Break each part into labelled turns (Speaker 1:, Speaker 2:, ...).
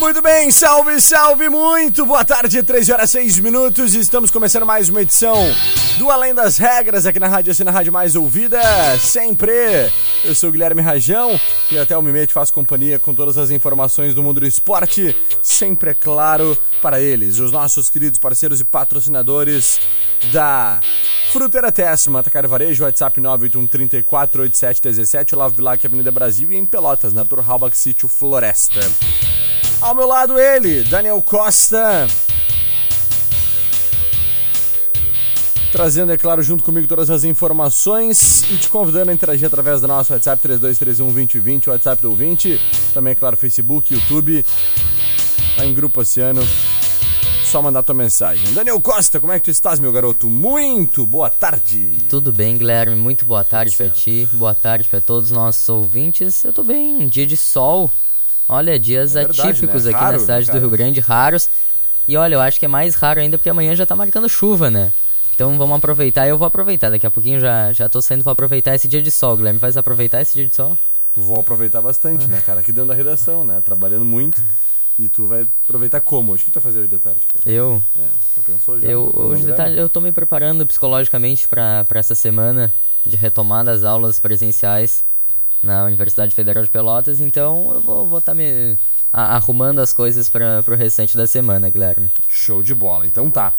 Speaker 1: Muito bem, salve, salve, muito boa tarde, 13 horas 6 minutos. Estamos começando mais uma edição do Além das Regras aqui na Rádio Assim, na Rádio Mais Ouvida. Sempre. Eu sou o Guilherme Rajão e até o Mimete faço companhia com todas as informações do mundo do esporte. Sempre é claro para eles, os nossos queridos parceiros e patrocinadores da Fruteira Tessima, Atacar Varejo, WhatsApp 981348717, Olavo Bilac, Avenida Brasil e em Pelotas, na Turhalbach Sítio Floresta. Ao meu lado ele, Daniel Costa. Trazendo, é claro, junto comigo todas as informações e te convidando a interagir através do nosso WhatsApp 3231 o WhatsApp do ouvinte. Também, é claro, Facebook, YouTube, lá em Grupo Oceano. Só mandar tua mensagem. Daniel Costa, como é que tu estás, meu garoto? Muito boa tarde.
Speaker 2: Tudo bem, Guilherme? Muito boa tarde para ti. Boa tarde para todos os nossos ouvintes. Eu tô bem, um dia de sol. Olha, dias é verdade, atípicos né? aqui Raro, na cidade né, do Rio Grande, raros. E olha, eu acho que é mais raro ainda porque amanhã já tá marcando chuva, né? Então vamos aproveitar, eu vou aproveitar. Daqui a pouquinho já, já tô saindo pra aproveitar esse dia de sol, Guilherme. Vai aproveitar esse dia de sol?
Speaker 1: Vou aproveitar bastante, né, cara? Aqui dentro da redação, né? Trabalhando muito. E tu vai aproveitar como hoje? O que tu vai fazer hoje de tarde, cara?
Speaker 2: Eu?
Speaker 1: É, já pensou já?
Speaker 2: Eu, hoje de tarde eu tô me preparando psicologicamente para essa semana de retomada das aulas presenciais na Universidade Federal de Pelotas, então eu vou estar tá me arrumando as coisas para o restante da semana, Guilherme.
Speaker 1: Show de bola, então tá.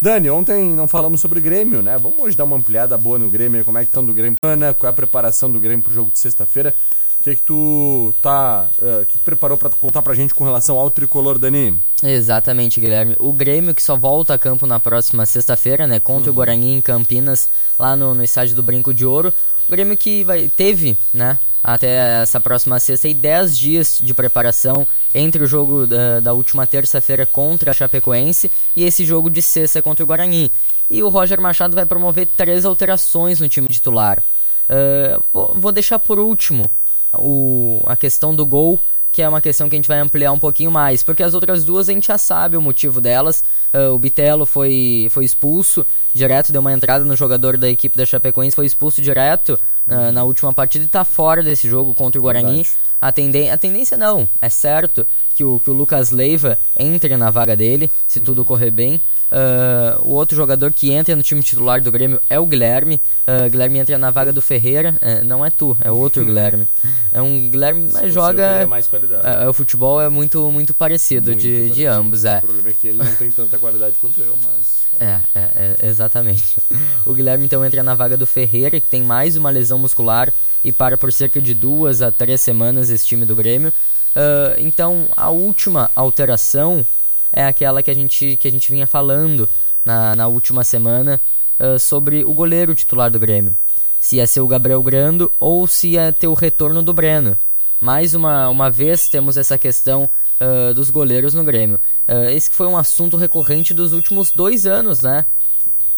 Speaker 1: Dani, ontem não falamos sobre Grêmio, né? Vamos hoje dar uma ampliada boa no Grêmio, como é que estão do Grêmio, Ana, qual é a preparação do Grêmio pro jogo de sexta-feira? O que, é que tu tá. Uh, que tu preparou para contar pra gente com relação ao tricolor, Dani?
Speaker 2: Exatamente, Guilherme. O Grêmio que só volta a campo na próxima sexta-feira, né? Contra uhum. o Guarani em Campinas, lá no, no estádio do Brinco de Ouro. O Grêmio que vai, teve, né? Até essa próxima sexta e 10 dias de preparação entre o jogo da, da última terça-feira contra a Chapecoense e esse jogo de sexta contra o Guarani. E o Roger Machado vai promover três alterações no time titular. Uh, vou, vou deixar por último o, a questão do gol que é uma questão que a gente vai ampliar um pouquinho mais, porque as outras duas a gente já sabe o motivo delas. Uh, o Bitelo foi, foi expulso direto, deu uma entrada no jogador da equipe da Chapecoense, foi expulso direto uh, na última partida e está fora desse jogo contra o Guarani. A, tenden a tendência não, é certo que o, que o Lucas Leiva entre na vaga dele, se tudo correr bem. Uh, o outro jogador que entra no time titular do Grêmio é o Guilherme. Uh, Guilherme entra na vaga do Ferreira. Uh, não é tu, é outro Guilherme. É um Guilherme, mas joga.
Speaker 1: Mais.
Speaker 2: É, o futebol é muito, muito parecido muito de, parecido. de ambos. É.
Speaker 1: O problema é que ele não tem tanta qualidade quanto eu, mas.
Speaker 2: É, é, é, exatamente. O Guilherme então entra na vaga do Ferreira, que tem mais uma lesão muscular e para por cerca de duas a três semanas esse time do Grêmio. Uh, então a última alteração é aquela que a gente, que a gente vinha falando na, na última semana uh, sobre o goleiro titular do Grêmio. Se ia ser o Gabriel Grando ou se ia ter o retorno do Breno. Mais uma, uma vez temos essa questão uh, dos goleiros no Grêmio. Uh, esse foi um assunto recorrente dos últimos dois anos, né?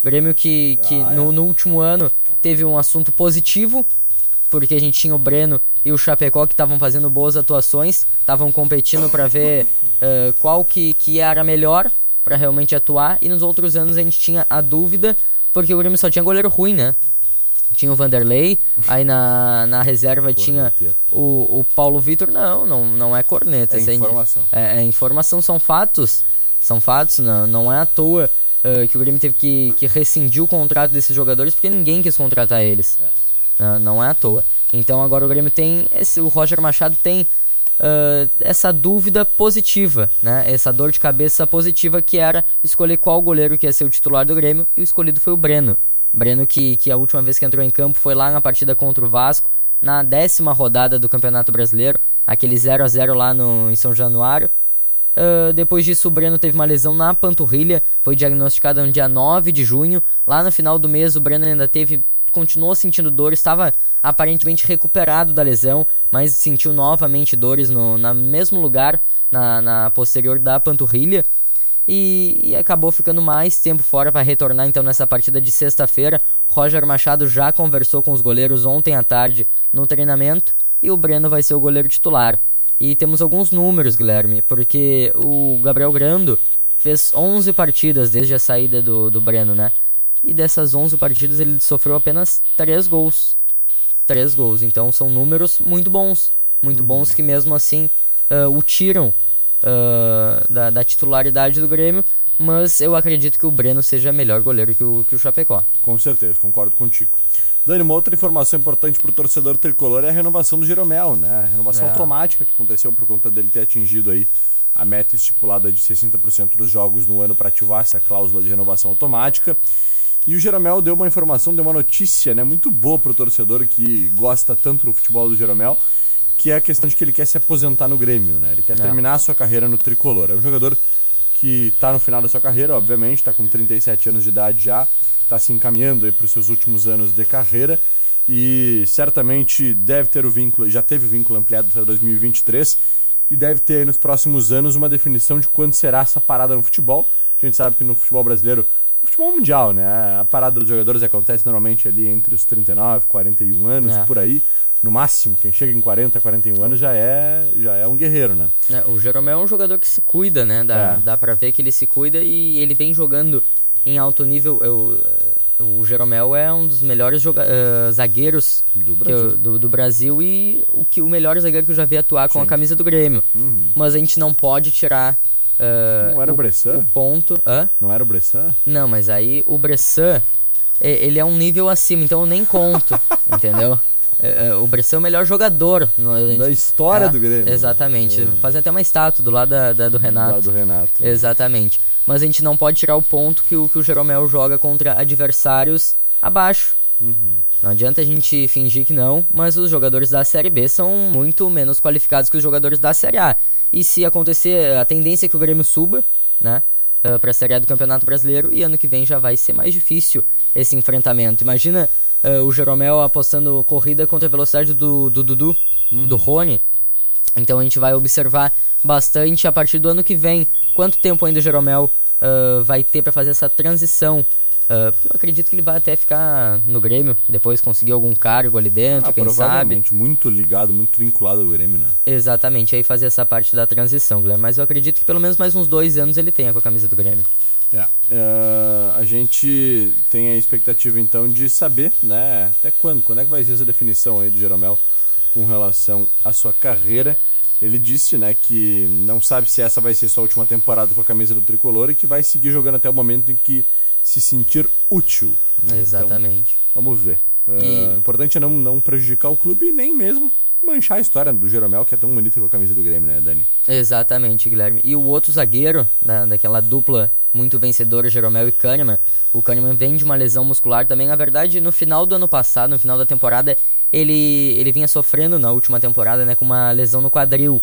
Speaker 2: Grêmio que, que ah, é. no, no último ano teve um assunto positivo, porque a gente tinha o Breno e o Chapecó que estavam fazendo boas atuações, estavam competindo para ver uh, qual que, que era melhor para realmente atuar, e nos outros anos a gente tinha a dúvida, porque o Grêmio só tinha goleiro ruim, né? tinha o Vanderlei, aí na, na reserva tinha o, o Paulo Vitor. Não, não, não é corneta.
Speaker 1: É informação.
Speaker 2: É, é, informação, são fatos. São fatos, não, não é à toa uh, que o Grêmio teve que, que rescindir o contrato desses jogadores porque ninguém quis contratar eles. É. Não é à toa. Então agora o Grêmio tem. Esse, o Roger Machado tem uh, essa dúvida positiva, né? Essa dor de cabeça positiva que era escolher qual goleiro que ia ser o titular do Grêmio e o escolhido foi o Breno. Breno que, que a última vez que entrou em campo foi lá na partida contra o Vasco, na décima rodada do Campeonato Brasileiro, aquele 0 a 0 lá no, em São Januário. Uh, depois disso, o Breno teve uma lesão na panturrilha, foi diagnosticada no dia 9 de junho. Lá no final do mês, o Breno ainda teve, continuou sentindo dor, estava aparentemente recuperado da lesão, mas sentiu novamente dores no, no mesmo lugar, na, na posterior da panturrilha e, e, acabou ficando mais tempo fora. Vai retornar então nessa partida de sexta-feira. Roger Machado já conversou com os goleiros ontem à tarde no treinamento e o Breno vai ser o goleiro titular. E temos alguns números, Guilherme, porque o Gabriel Grando fez 11 partidas desde a saída do, do Breno, né? E dessas 11 partidas ele sofreu apenas 3 gols. 3 gols, então são números muito bons. Muito uhum. bons que mesmo assim uh, o tiram uh, da, da, titularidade do Grêmio, mas eu acredito que o Breno seja melhor goleiro que o, que o Chapecó.
Speaker 1: Com certeza, concordo contigo. Dani, uma outra informação importante para o torcedor tricolor é a renovação do Jeromel, né? A renovação é. automática que aconteceu por conta dele ter atingido aí a meta estipulada de 60% dos jogos no ano para ativar essa cláusula de renovação automática. E o Jeromel deu uma informação, deu uma notícia né, muito boa para o torcedor que gosta tanto do futebol do Jeromel, que é a questão de que ele quer se aposentar no Grêmio, né? Ele quer é. terminar a sua carreira no tricolor. É um jogador que está no final da sua carreira, obviamente, está com 37 anos de idade já, está se encaminhando para os seus últimos anos de carreira e certamente deve ter o vínculo, já teve o vínculo ampliado até 2023 e deve ter nos próximos anos uma definição de quando será essa parada no futebol. A gente sabe que no futebol brasileiro, futebol mundial, né, a parada dos jogadores acontece normalmente ali entre os 39 e 41 anos, é. por aí no máximo, quem chega em 40, 41 anos já é, já é um guerreiro, né?
Speaker 2: É, o Jeromel é um jogador que se cuida, né? Dá, é. dá pra ver que ele se cuida e ele vem jogando em alto nível. Eu, o Jeromel é um dos melhores joga uh, zagueiros
Speaker 1: do Brasil.
Speaker 2: Eu, do, do, Brasil e o, que, o melhor zagueiro que eu já vi atuar com Sim. a camisa do Grêmio. Uhum. Mas a gente não pode tirar.
Speaker 1: Uh, não era o, o Bressan?
Speaker 2: O ponto. Hã?
Speaker 1: Não era o Bressan?
Speaker 2: Não, mas aí o Bressan, ele é um nível acima, então eu nem conto, entendeu? É, é, o Bressan é o melhor jogador
Speaker 1: no, da história é, do Grêmio.
Speaker 2: Exatamente. É. Até uma estátua do lado da, da do Renato. Do
Speaker 1: lado do Renato.
Speaker 2: Exatamente. Mas a gente não pode tirar o ponto que o, que o Jeromel joga contra adversários abaixo. Uhum. Não adianta a gente fingir que não, mas os jogadores da Série B são muito menos qualificados que os jogadores da Série A. E se acontecer, a tendência é que o Grêmio suba, né? Eh, para a Série A do Campeonato Brasileiro e ano que vem já vai ser mais difícil esse enfrentamento. Imagina uh, o Jeromel apostando corrida contra a velocidade do, do Dudu, uhum. do Rony. Então a gente vai observar bastante a partir do ano que vem quanto tempo ainda o Jeromel uh, vai ter para fazer essa transição. Uh, porque eu acredito que ele vai até ficar no Grêmio, depois conseguir algum cargo ali dentro, ah, quem
Speaker 1: provavelmente,
Speaker 2: sabe.
Speaker 1: muito ligado, muito vinculado ao Grêmio, né?
Speaker 2: Exatamente, aí fazer essa parte da transição, Guilherme. Mas eu acredito que pelo menos mais uns dois anos ele tenha com a camisa do Grêmio.
Speaker 1: É. Uh, a gente tem a expectativa então de saber, né, até quando, quando é que vai ser essa definição aí do Jeromel com relação à sua carreira. Ele disse, né, que não sabe se essa vai ser sua última temporada com a camisa do tricolor e que vai seguir jogando até o momento em que se sentir útil.
Speaker 2: Né? Então, Exatamente.
Speaker 1: Então, vamos ver. Uh, e... O importante é não, não prejudicar o clube nem mesmo manchar a história do Jeromel, que é tão bonita com a camisa do Grêmio, né, Dani?
Speaker 2: Exatamente, Guilherme. E o outro zagueiro, da, daquela dupla muito vencedora, Jeromel e Kahneman, o Kahneman vem de uma lesão muscular também. Na verdade, no final do ano passado, no final da temporada, ele, ele vinha sofrendo na última temporada, né, com uma lesão no quadril.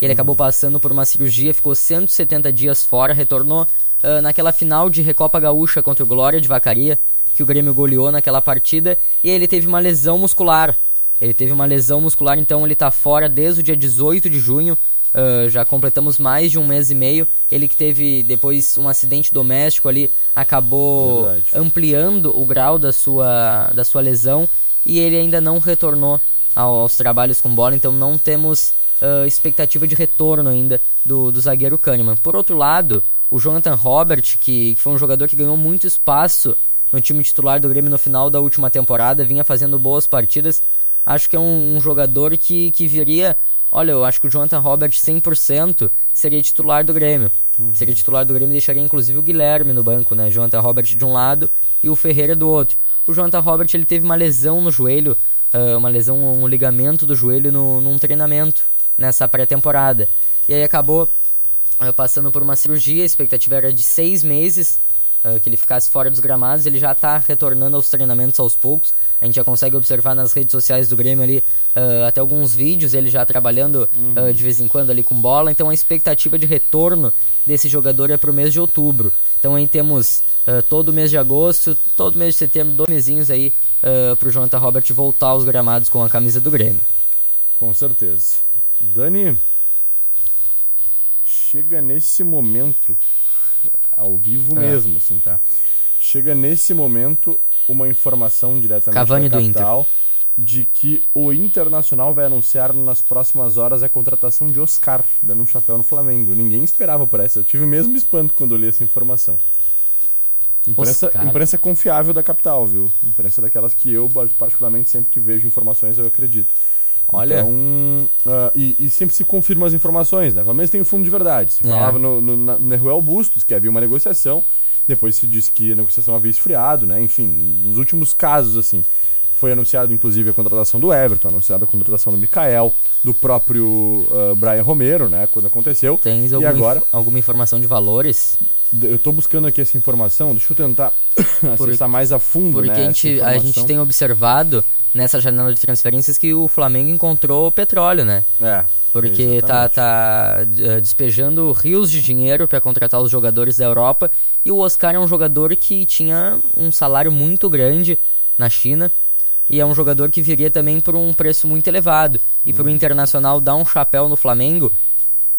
Speaker 2: Ele uhum. acabou passando por uma cirurgia, ficou 170 dias fora, retornou uh, naquela final de Recopa Gaúcha contra o Glória de Vacaria, que o Grêmio goleou naquela partida, e ele teve uma lesão muscular. Ele teve uma lesão muscular, então ele está fora desde o dia 18 de junho. Uh, já completamos mais de um mês e meio. Ele que teve depois um acidente doméstico ali, acabou Verdade. ampliando o grau da sua, da sua lesão e ele ainda não retornou ao, aos trabalhos com bola, então não temos uh, expectativa de retorno ainda do, do zagueiro Kahneman. Por outro lado, o Jonathan Robert, que, que foi um jogador que ganhou muito espaço no time titular do Grêmio no final da última temporada, vinha fazendo boas partidas. Acho que é um, um jogador que, que viria. Olha, eu acho que o Jonathan Robert 100% seria titular do Grêmio. Uhum. Seria titular do Grêmio e deixaria inclusive o Guilherme no banco, né? Jonathan Robert de um lado e o Ferreira do outro. O Jonathan Robert ele teve uma lesão no joelho, uh, uma lesão, um ligamento do joelho no, num treinamento nessa pré-temporada. E aí acabou passando por uma cirurgia, a expectativa era de seis meses uh, que ele ficasse fora dos gramados, ele já está retornando aos treinamentos aos poucos. A gente já consegue observar nas redes sociais do Grêmio ali uh, até alguns vídeos, ele já trabalhando uhum. uh, de vez em quando ali com bola. Então a expectativa de retorno desse jogador é para o mês de outubro. Então aí temos todo o mês de agosto, todo mês de setembro, dois mesinhos aí uh, para o Jonathan Robert voltar aos gramados com a camisa do Grêmio.
Speaker 1: Com certeza. Dani, chega nesse momento ao vivo é. mesmo, assim, tá? Chega nesse momento uma informação diretamente
Speaker 2: Cavani
Speaker 1: da
Speaker 2: capital
Speaker 1: de que o Internacional vai anunciar nas próximas horas a contratação de Oscar, dando um chapéu no Flamengo. Ninguém esperava por essa. Eu tive o mesmo espanto quando li essa informação. Imprensa, imprensa confiável da capital, viu? Imprensa daquelas que eu, particularmente, sempre que vejo informações, eu acredito.
Speaker 2: Olha. Então,
Speaker 1: uh, e, e, sempre se confirmam as informações, né? Pelo menos tem um fundo de verdade. Se é. falava no, no, no Neruel Bustos que havia uma negociação, depois se disse que a negociação havia esfriado, né? Enfim, nos últimos casos, assim. Foi anunciado, inclusive, a contratação do Everton, anunciada a contratação do Mikael, do próprio uh, Brian Romero, né? Quando aconteceu.
Speaker 2: Tens alguma, agora... inf alguma informação de valores?
Speaker 1: Eu estou buscando aqui essa informação, deixa eu tentar acessar mais a fundo,
Speaker 2: Porque
Speaker 1: né,
Speaker 2: a, gente, a gente tem observado nessa janela de transferências que o Flamengo encontrou petróleo, né?
Speaker 1: É.
Speaker 2: Porque tá, tá uh, despejando rios de dinheiro para contratar os jogadores da Europa. E o Oscar é um jogador que tinha um salário muito grande na China. E é um jogador que viria também por um preço muito elevado. E hum. para o Internacional dar um chapéu no Flamengo.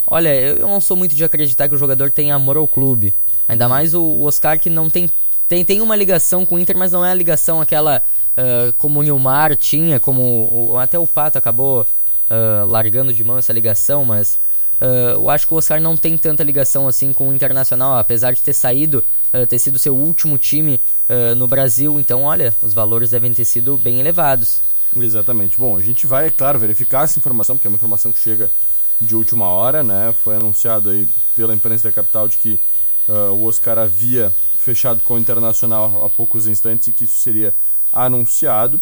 Speaker 2: Olha, eu não sou muito de acreditar que o jogador tem amor ao clube. Ainda mais o Oscar que não tem. Tem, tem uma ligação com o Inter, mas não é a ligação aquela uh, como o Nilmar tinha, como o, até o Pato acabou uh, largando de mão essa ligação, mas uh, eu acho que o Oscar não tem tanta ligação assim com o Internacional, apesar de ter saído, ter sido seu último time no Brasil. Então, olha, os valores devem ter sido bem elevados.
Speaker 1: Exatamente. Bom, a gente vai, é claro, verificar essa informação, porque é uma informação que chega de última hora, né? Foi anunciado aí pela imprensa da capital de que uh, o Oscar havia fechado com o Internacional há poucos instantes e que isso seria anunciado,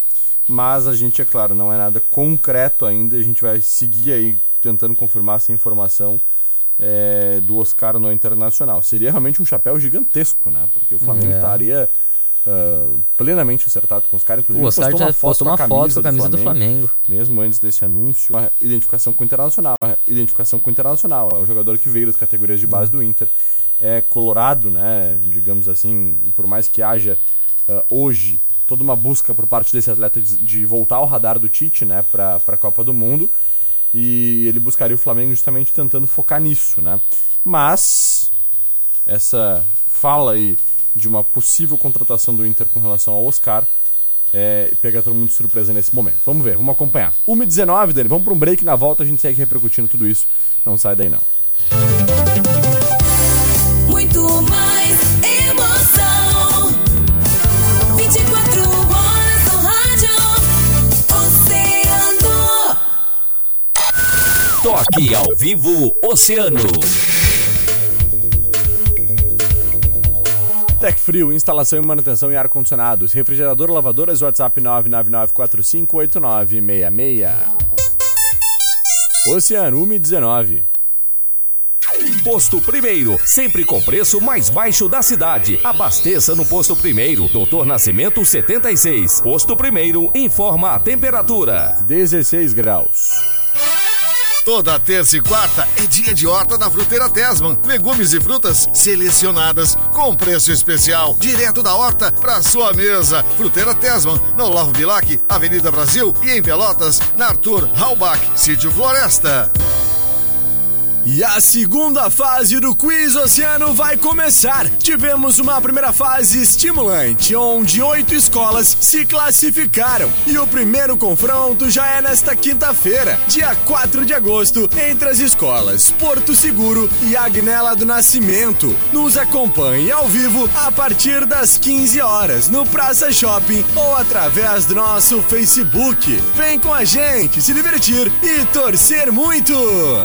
Speaker 1: mas a gente, é claro, não é nada concreto ainda, a gente vai seguir aí tentando confirmar essa informação é, do Oscar no Internacional. Seria realmente um chapéu gigantesco, né? Porque o Flamengo é. estaria uh, plenamente acertado com os caras.
Speaker 2: Inclusive, o Oscar postou uma foto, postou uma com, a foto com a camisa do Flamengo, do Flamengo,
Speaker 1: Mesmo antes desse anúncio. Uma identificação com o Internacional. Uma identificação com o Internacional. É o jogador que veio das categorias de base uhum. do Inter. É colorado, né? Digamos assim, por mais que haja uh, hoje toda uma busca por parte desse atleta de, de voltar ao radar do Tite, né, para a Copa do Mundo. E ele buscaria o Flamengo justamente tentando focar nisso, né? Mas essa fala aí de uma possível contratação do Inter com relação ao Oscar é, pega todo mundo de surpresa nesse momento. Vamos ver, vamos acompanhar. 1h19, Dani, vamos para um break na volta, a gente segue repercutindo tudo isso. Não sai daí não.
Speaker 3: Muito mais
Speaker 4: Toque ao vivo Oceano.
Speaker 1: Tec Frio, instalação e manutenção em ar-condicionados, refrigerador, lavadoras, WhatsApp 999458966. Oceano 119.
Speaker 4: Posto Primeiro, sempre com preço mais baixo da cidade. Abasteça no Posto Primeiro, Doutor Nascimento 76. Posto Primeiro informa a temperatura:
Speaker 1: 16 graus.
Speaker 5: Toda terça e quarta é dia de horta da Fruteira Tesman. Legumes e frutas selecionadas com preço especial, direto da horta para sua mesa. Fruteira Tesman, no Olavo Bilac, Avenida Brasil e em Pelotas, na Arthur Halbach, Sítio Floresta.
Speaker 1: E a segunda fase do Quiz Oceano vai começar. Tivemos uma primeira fase estimulante, onde oito escolas se classificaram. E o primeiro confronto já é nesta quinta-feira, dia 4 de agosto, entre as escolas Porto Seguro e Agnela do Nascimento. Nos acompanhe ao vivo a partir das 15 horas no Praça Shopping ou através do nosso Facebook. Vem com a gente se divertir e torcer muito!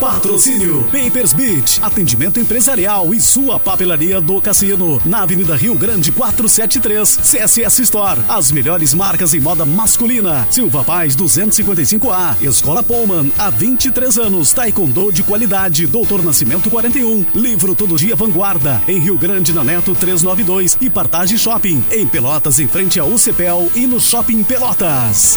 Speaker 6: Patrocínio Papers Beach, atendimento empresarial e sua papelaria do cassino. Na Avenida Rio Grande 473, CSS Store. As melhores marcas em moda masculina. Silva Paz 255A, Escola Pullman, há 23 anos. Taekwondo de qualidade, Doutor Nascimento 41. Livro Todo Dia Vanguarda, em Rio Grande na Neto 392 e Partage Shopping. Em Pelotas, em frente ao UCPEL e no Shopping Pelotas.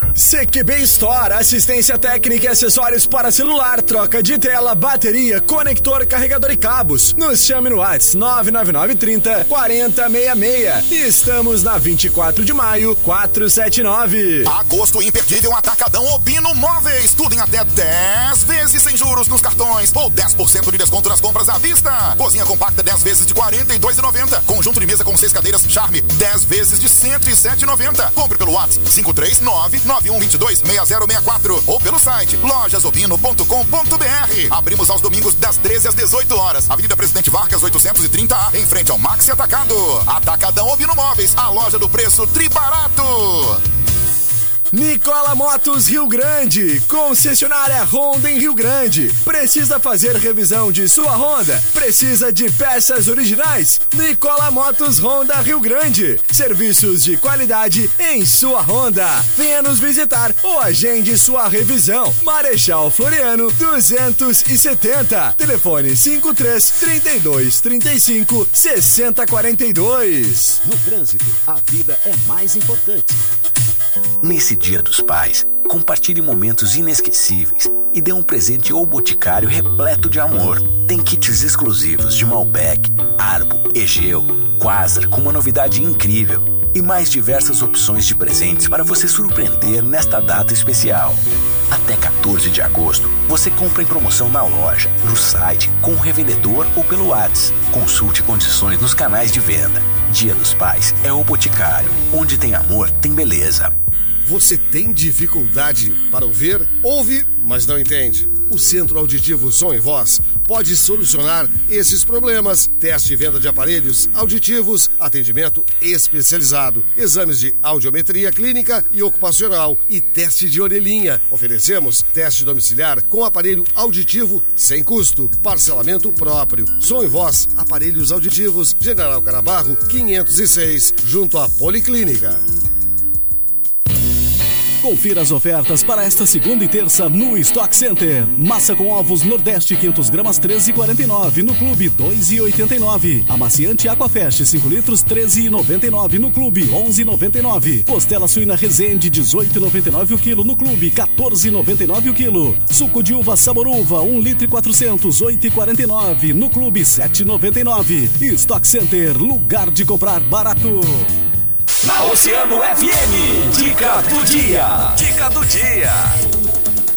Speaker 1: CQB Store, assistência técnica e acessórios para celular, troca de tela, bateria, conector, carregador e cabos. Nos chame no WhatsApp 99930 4066. Estamos na 24 de maio, 479.
Speaker 7: Agosto imperdível Atacadão Obino Móveis. Tudo em até 10 vezes sem juros nos cartões ou 10% de desconto nas compras à vista. Cozinha compacta 10 vezes de R$ 42,90. Conjunto de mesa com seis cadeiras Charme 10 vezes de R$ 107,90. Compre pelo WhatsApp 539 91226064 ou pelo site lojasobino.com.br. Abrimos aos domingos das 13 às 18 horas. Avenida Presidente Vargas 830A, em frente ao Maxi Atacado. Atacadão Obino Móveis, a loja do preço tribarato.
Speaker 1: Nicola Motos Rio Grande, concessionária Honda em Rio Grande. Precisa fazer revisão de sua Honda? Precisa de peças originais? Nicola Motos Honda Rio Grande. Serviços de qualidade em sua Honda. Venha nos visitar ou agende sua revisão. Marechal Floriano 270. Telefone 53 32 35 60 42.
Speaker 8: No trânsito, a vida é mais importante.
Speaker 9: Nesse Dia dos Pais, compartilhe momentos inesquecíveis e dê um presente ou boticário repleto de amor. Tem kits exclusivos de Malbec, Arbo, Egeu, Quasar com uma novidade incrível e mais diversas opções de presentes para você surpreender nesta data especial. Até 14 de agosto, você compra em promoção na loja, no site, com o revendedor ou pelo WhatsApp. Consulte condições nos canais de venda. Dia dos Pais é o Boticário. Onde tem amor, tem beleza.
Speaker 5: Você tem dificuldade para ouvir? Ouve, mas não entende. O Centro Auditivo Som e Voz pode solucionar esses problemas. Teste e venda de aparelhos auditivos, atendimento especializado, exames de audiometria clínica e ocupacional e teste de orelhinha. Oferecemos teste domiciliar com aparelho auditivo sem custo, parcelamento próprio. Som e Voz, aparelhos auditivos, General Carabarro 506, junto à Policlínica.
Speaker 6: Confira as ofertas para esta segunda e terça no Stock Center. Massa com ovos Nordeste 500 gramas 13,49 no Clube 2,89. Amaciante Aquafest 5 litros 13,99 no Clube 11,99. Costela suína Resende 18,99 o quilo no Clube 14,99 o quilo. Suco de uva sabor uva 1 litro e 400 8,49 no Clube 7,99. Stock Center lugar de comprar barato.
Speaker 8: Na Oceano FM, dica do dia. Dica do dia.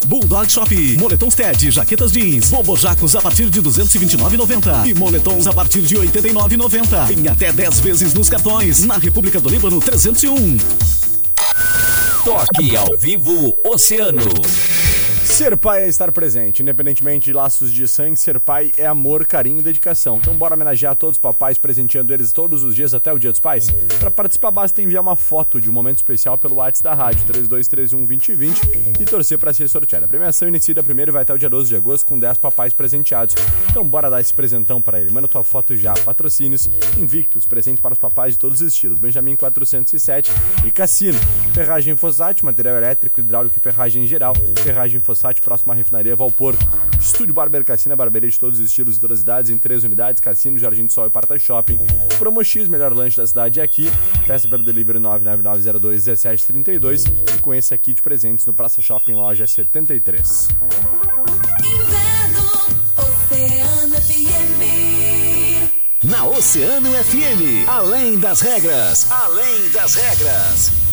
Speaker 6: Bulldog Shop, moletons TED, jaquetas jeans, bobojacos a partir de 229,90 e moletons a partir de 89,90 em até 10 vezes nos cartões na República do Líbano 301.
Speaker 8: Toque ao vivo Oceano.
Speaker 1: Ser pai é estar presente, independentemente de laços de sangue, ser pai é amor, carinho e dedicação. Então bora homenagear todos os papais, presenteando eles todos os dias até o Dia dos Pais. Para participar basta enviar uma foto de um momento especial pelo WhatsApp da rádio 32312020 e torcer para ser sorteado. A premiação inicia primeiro vai até o dia 12 de agosto com 10 papais presenteados. Então bora dar esse presentão para ele. Manda tua foto já. Patrocínios Invictus, presente para os papais de todos os estilos. Benjamin 407 e Cassino. Ferragem Fossati, material elétrico, hidráulico e ferragem em geral. Ferragem Fossati, próxima à refinaria Valporto. Estúdio Barber Cassina, barbearia de todos os estilos e todas as idades, em três unidades, Cassino, Jardim do Sol e Parta Shopping. Promo X, melhor lanche da cidade é aqui. Peça pelo delivery 999021732 e com esse aqui de presentes no Praça Shopping Loja 73.
Speaker 3: Inverno, Oceano FM.
Speaker 4: Na Oceano FM, além das regras, além das regras.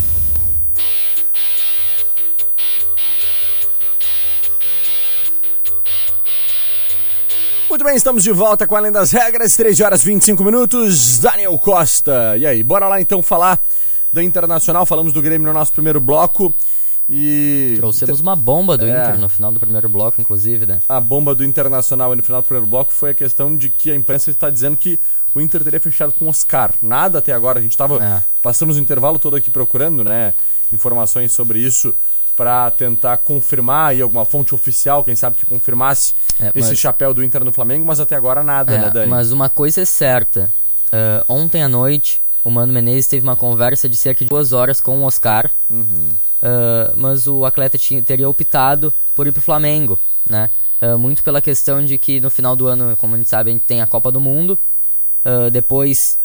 Speaker 1: Muito bem, estamos de volta com Além das Regras, 13 horas e 25 minutos. Daniel Costa. E aí, bora lá então falar da Internacional. Falamos do Grêmio no nosso primeiro bloco. E.
Speaker 2: Trouxemos uma bomba do
Speaker 1: É.
Speaker 2: Inter no final do primeiro bloco, inclusive, né?
Speaker 1: A bomba do Internacional no final do primeiro bloco foi a questão de que a imprensa está dizendo que o Inter teria fechado com o Oscar. Nada até agora. A gente estava.
Speaker 2: É.
Speaker 1: Passamos o intervalo todo aqui procurando, né? Informações sobre isso para tentar confirmar aí alguma fonte oficial, quem sabe que confirmasse
Speaker 2: É,
Speaker 1: esse
Speaker 2: mas-
Speaker 1: chapéu do Inter no Flamengo, mas até agora nada,
Speaker 2: É,
Speaker 1: né, Dani?
Speaker 2: mas uma coisa é certa. ah, ontem à noite, o Mano Menezes teve uma conversa de cerca de duas horas com o Oscar. Ah, mas o atleta tinha- teria optado por ir pro Flamengo, né? Ah, muito pela questão de que no final do ano, como a gente sabe, a gente tem a Copa do Mundo. Depois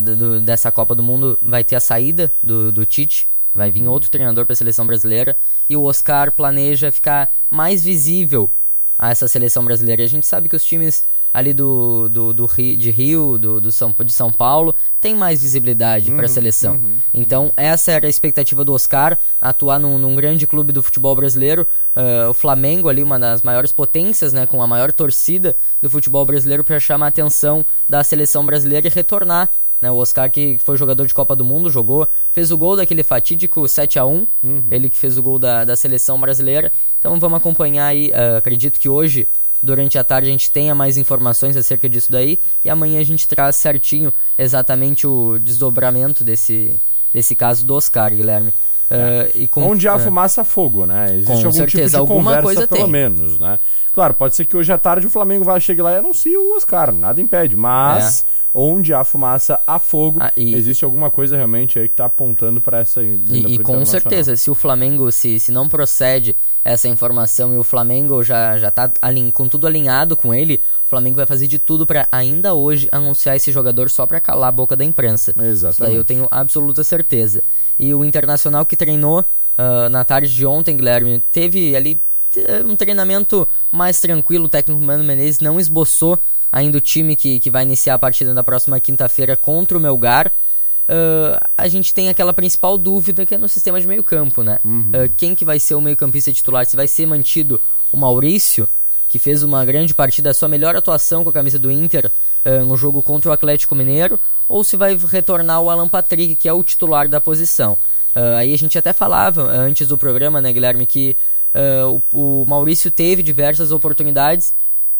Speaker 2: do- dessa Copa do Mundo vai ter a saída do, do Tite. Vai vir outro treinador para a seleção brasileira. E o Oscar planeja ficar mais visível a essa seleção brasileira. E a gente sabe que os times ali do, do, do Rio, de Rio, do, do São, de São Paulo, têm mais visibilidade para a seleção. Então, essa era a expectativa do Oscar, atuar num, num grande clube do futebol brasileiro. Ah, o Flamengo ali, uma das maiores potências, né, com a maior torcida do futebol brasileiro para chamar a atenção da seleção brasileira e retornar né, o Oscar, que foi jogador de Copa do Mundo, jogou, fez o gol daquele fatídico 7 a 1 ele que fez o gol da, da seleção brasileira. Então vamos acompanhar aí. ah, acredito que hoje, durante a tarde, a gente tenha mais informações acerca disso daí. E amanhã a gente traz certinho exatamente o desdobramento desse, desse caso do Oscar, Guilherme. Ah, e com-
Speaker 1: Onde há
Speaker 2: ah,
Speaker 1: fumaça, fogo, né? Existe algum tipo
Speaker 2: certeza,
Speaker 1: de
Speaker 2: alguma
Speaker 1: conversa,
Speaker 2: coisa
Speaker 1: pelo
Speaker 2: tem.
Speaker 1: menos, né? Claro, pode ser que hoje à tarde o Flamengo vá chegue lá e anuncie o Oscar, nada impede, mas onde há fumaça, há fogo.
Speaker 2: Ah, e-
Speaker 1: Existe alguma coisa realmente aí que tá apontando para essa
Speaker 2: E, e com certeza, se o Flamengo, se, se não procede essa informação e o Flamengo já, já tá alin, com tudo alinhado com ele, o Flamengo vai fazer de tudo para ainda hoje anunciar esse jogador só para calar a boca da imprensa.
Speaker 1: Exatamente.
Speaker 2: Isso daí eu tenho absoluta certeza. E o Internacional que treinou ah, na tarde de ontem, Guilherme, teve ali eh, um treinamento mais tranquilo. O técnico Mano Menezes não esboçou ainda o time que, que vai iniciar a partida na próxima quinta-feira contra o Melgar. Ah, a gente tem aquela principal dúvida que é no sistema de meio campo, né? Ah, quem que vai ser o meio campista titular? Se vai ser mantido o Maurício, que fez uma grande partida, a sua melhor atuação com a camisa do Inter ah, no jogo contra o Atlético Mineiro, ou se vai retornar o Alan Patrick, que é o titular da posição. Aí a gente até falava antes do programa, né, Guilherme, que o, o Maurício teve diversas oportunidades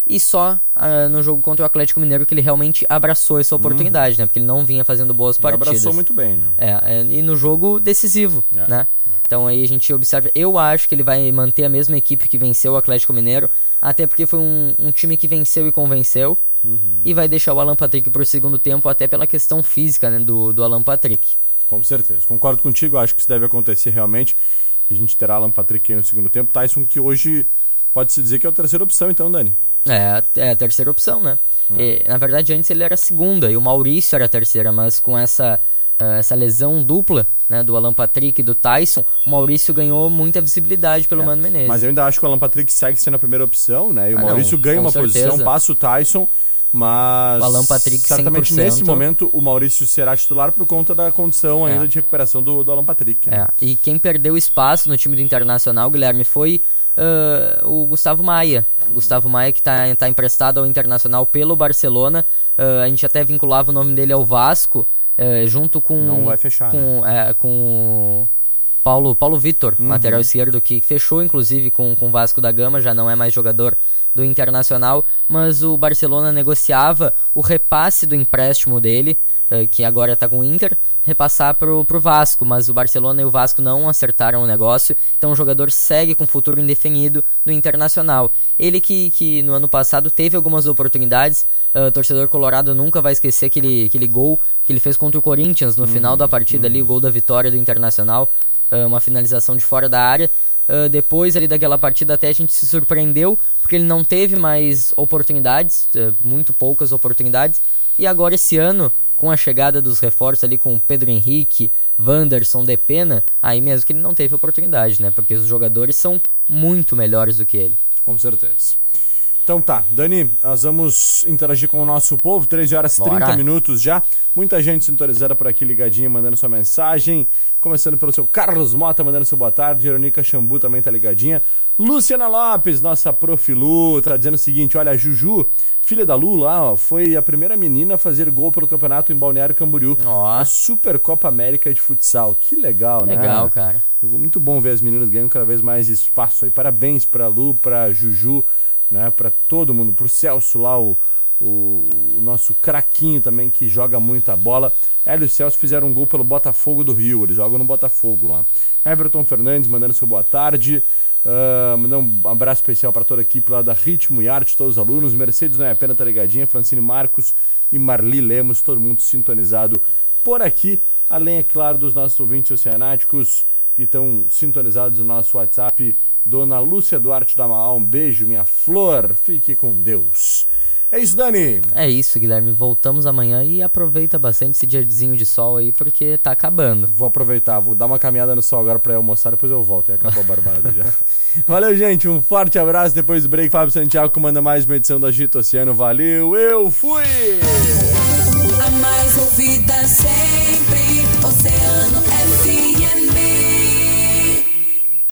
Speaker 2: e só ah, no jogo contra o Atlético Mineiro que ele realmente abraçou essa oportunidade, né? Porque ele não vinha fazendo boas
Speaker 1: E
Speaker 2: partidas.
Speaker 1: abraçou muito bem, né?
Speaker 2: É, é, e no jogo decisivo,
Speaker 1: É.
Speaker 2: né? Então aí a gente observa. Eu acho que ele vai manter a mesma equipe que venceu o Atlético Mineiro, até porque foi um, um time que venceu e convenceu.
Speaker 1: Uhum.
Speaker 2: E vai deixar o Alan Patrick pro segundo tempo, até pela questão física né, do, do Alan Patrick.
Speaker 1: Com certeza. Concordo contigo, acho que isso deve acontecer realmente. A gente terá Alan Patrick aí no segundo tempo. Tyson, que hoje pode-se dizer que é a terceira opção, então, Dani.
Speaker 2: É, é a terceira opção, né?
Speaker 1: Hum.
Speaker 2: E, na verdade, antes ele era a segunda e o Maurício era a terceira, mas com essa, ah, essa lesão dupla né, do Alan Patrick e do Tyson, o Maurício ganhou muita visibilidade pelo Mano Menezes.
Speaker 1: É, Mas eu ainda acho que o Alan Patrick segue sendo a primeira opção, né? E o
Speaker 2: Ah, não,
Speaker 1: Maurício ganha
Speaker 2: com
Speaker 1: uma
Speaker 2: certeza.
Speaker 1: posição, passa o Tyson, mas
Speaker 2: O Alan Patrick,
Speaker 1: certamente
Speaker 2: 100%.
Speaker 1: nesse momento o Maurício será titular por conta da condição ainda
Speaker 2: É.
Speaker 1: de recuperação do, do Alan Patrick. né?
Speaker 2: É, e quem perdeu espaço no time do Internacional, Guilherme, foi ah, o Gustavo Maia. O Gustavo Maia que está tá emprestado ao Internacional pelo Barcelona. Ah, a gente até vinculava o nome dele ao Vasco, eh, junto com...
Speaker 1: Não vai fechar, né?
Speaker 2: com, é, com o Paulo, Paulo Vitor,
Speaker 1: Uhum.
Speaker 2: lateral esquerdo, que fechou inclusive com, com o Vasco da Gama, já não é mais jogador do Internacional, mas o Barcelona negociava o repasse do empréstimo dele, que agora está com o Inter, repassar pro, pro Vasco, mas o Barcelona e o Vasco não acertaram o negócio, então o jogador segue com futuro indefinido no Internacional. Ele que, que no ano passado teve algumas oportunidades, eh, o torcedor colorado nunca vai esquecer aquele, aquele gol que ele fez contra o Corinthians no final da partida ali, o gol da vitória do Internacional, eh, uma finalização de fora da área. ah, depois ali daquela partida até a gente se surpreendeu, porque ele não teve mais oportunidades, eh, muito poucas oportunidades. E agora esse ano, com a chegada dos reforços ali com Pedro Henrique, Wanderson, Depena, aí mesmo que ele não teve oportunidade, né? Porque os jogadores são muito melhores do que ele.
Speaker 1: Com certeza. Então tá, Dani, nós vamos interagir com o nosso povo, 13 horas e
Speaker 2: Bora.
Speaker 1: 30 minutos já. Muita gente sintonizada por aqui, ligadinha, mandando sua mensagem. Começando pelo seu Carlos Mota, mandando seu boa tarde. Veronica Xambu também tá ligadinha. Luciana Lopes, nossa prof. Lu, tá dizendo o seguinte: olha, a Juju, filha da Lu lá, ó, foi a primeira menina a fazer gol pelo campeonato em Balneário Camboriú.
Speaker 2: Ó.
Speaker 1: A Supercopa América de Futsal. Que legal, né?
Speaker 2: Legal, cara.
Speaker 1: Muito bom ver as meninas ganhando cada vez mais espaço aí. Parabéns pra Lu, pra Juju, né? Pra todo mundo, pro Celso lá, o, o, o nosso craquinho também, que joga muita bola. Hélio e o Celso fizeram um gol pelo Botafogo do Rio, eles jogam no Botafogo lá. Everton Fernandes mandando seu boa tarde. Uh, mandar um abraço especial para toda a equipe lá da Ritmo e Arte, todos os alunos. Mercedes não é pena, tá ligadinha. Francine Marcos e Marli Lemos, todo mundo sintonizado por aqui. Além, é claro, dos nossos ouvintes oceanáticos que estão sintonizados no nosso WhatsApp. Dona Lúcia Duarte da Maal, um beijo, minha flor. Fique com Deus. É isso, Dani.
Speaker 2: É isso, Guilherme. Voltamos amanhã e aproveita bastante esse diazinho de sol aí, porque tá acabando.
Speaker 1: Vou aproveitar, vou dar uma caminhada no sol agora pra ir almoçar, depois eu volto. E acabou a barbada já. Valeu, gente. Um forte abraço. Depois do break, Fábio Santiago comanda mais uma edição do Agito Oceano. Valeu, eu fui!
Speaker 3: A mais ouvida sempre.